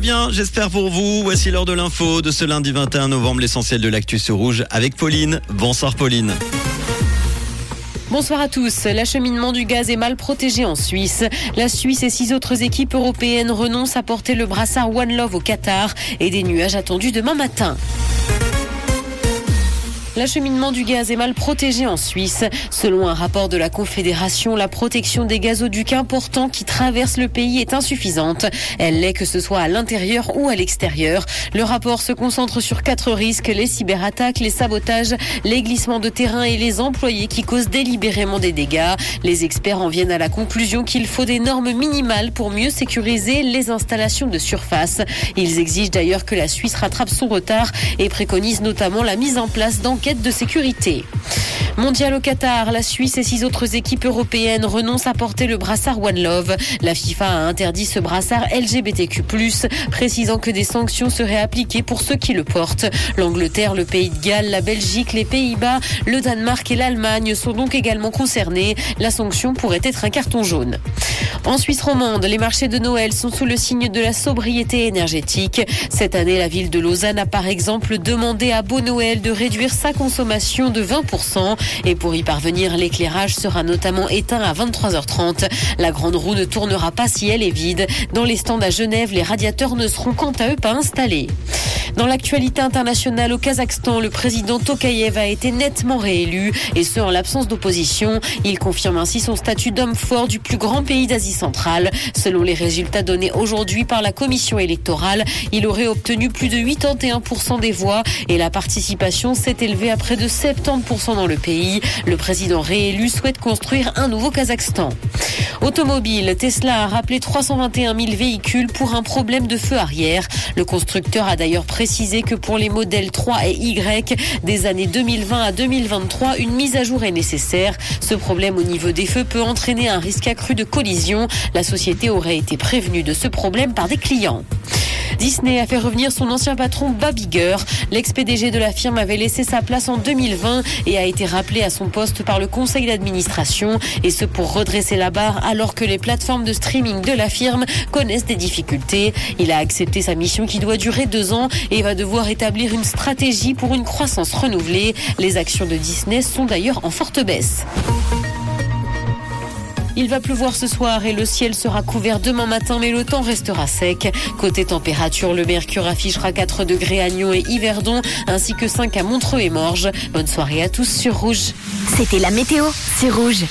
bien, j'espère pour vous. Voici l'heure de l'info de ce lundi 21 novembre, l'essentiel de l'actu rouge avec Pauline. Bonsoir Pauline. Bonsoir à tous. L'acheminement du gaz est mal protégé en Suisse. La Suisse et six autres équipes européennes renoncent à porter le brassard One Love au Qatar et des nuages attendus demain matin. L'acheminement du gaz est mal protégé en Suisse. Selon un rapport de la Confédération, la protection des gazoducs importants qui traversent le pays est insuffisante. Elle l'est que ce soit à l'intérieur ou à l'extérieur. Le rapport se concentre sur quatre risques, les cyberattaques, les sabotages, les glissements de terrain et les employés qui causent délibérément des dégâts. Les experts en viennent à la conclusion qu'il faut des normes minimales pour mieux sécuriser les installations de surface. Ils exigent d'ailleurs que la Suisse rattrape son retard et préconisent notamment la mise en place d'enquêtes de sécurité. Mondial au Qatar, la Suisse et six autres équipes européennes renoncent à porter le brassard One Love. La FIFA a interdit ce brassard LGBTQ+, précisant que des sanctions seraient appliquées pour ceux qui le portent. L'Angleterre, le Pays de Galles, la Belgique, les Pays-Bas, le Danemark et l'Allemagne sont donc également concernés. La sanction pourrait être un carton jaune. En Suisse romande, les marchés de Noël sont sous le signe de la sobriété énergétique. Cette année, la ville de Lausanne a par exemple demandé à Beau Noël de réduire sa consommation de 20%. Et pour y parvenir, l'éclairage sera notamment éteint à 23h30. La grande roue ne tournera pas si elle est vide. Dans les stands à Genève, les radiateurs ne seront quant à eux pas installés. Dans l'actualité internationale au Kazakhstan, le président Tokayev a été nettement réélu et ce en l'absence d'opposition. Il confirme ainsi son statut d'homme fort du plus grand pays d'Asie centrale. Selon les résultats donnés aujourd'hui par la commission électorale, il aurait obtenu plus de 81% des voix et la participation s'est élevée à près de 70% dans le pays. Le président réélu souhaite construire un nouveau Kazakhstan. Automobile, Tesla a rappelé 321 000 véhicules pour un problème de feu arrière. Le constructeur a d'ailleurs précisé que pour les modèles 3 et Y des années 2020 à 2023, une mise à jour est nécessaire. Ce problème au niveau des feux peut entraîner un risque accru de collision. La société aurait été prévenue de ce problème par des clients. Disney a fait revenir son ancien patron Bob Iger. L'ex-PDG de la firme avait laissé sa place en 2020 et a été rappelé à son poste par le conseil d'administration. Et ce pour redresser la barre alors que les plateformes de streaming de la firme connaissent des difficultés. Il a accepté sa mission qui doit durer deux ans et va devoir établir une stratégie pour une croissance renouvelée. Les actions de Disney sont d'ailleurs en forte baisse. Il va pleuvoir ce soir et le ciel sera couvert demain matin, mais le temps restera sec. Côté température, le mercure affichera 4 degrés à Nyon et Yverdon, ainsi que 5 à Montreux et Morges. Bonne soirée à tous sur Rouge. C'était la météo, c'est Rouge.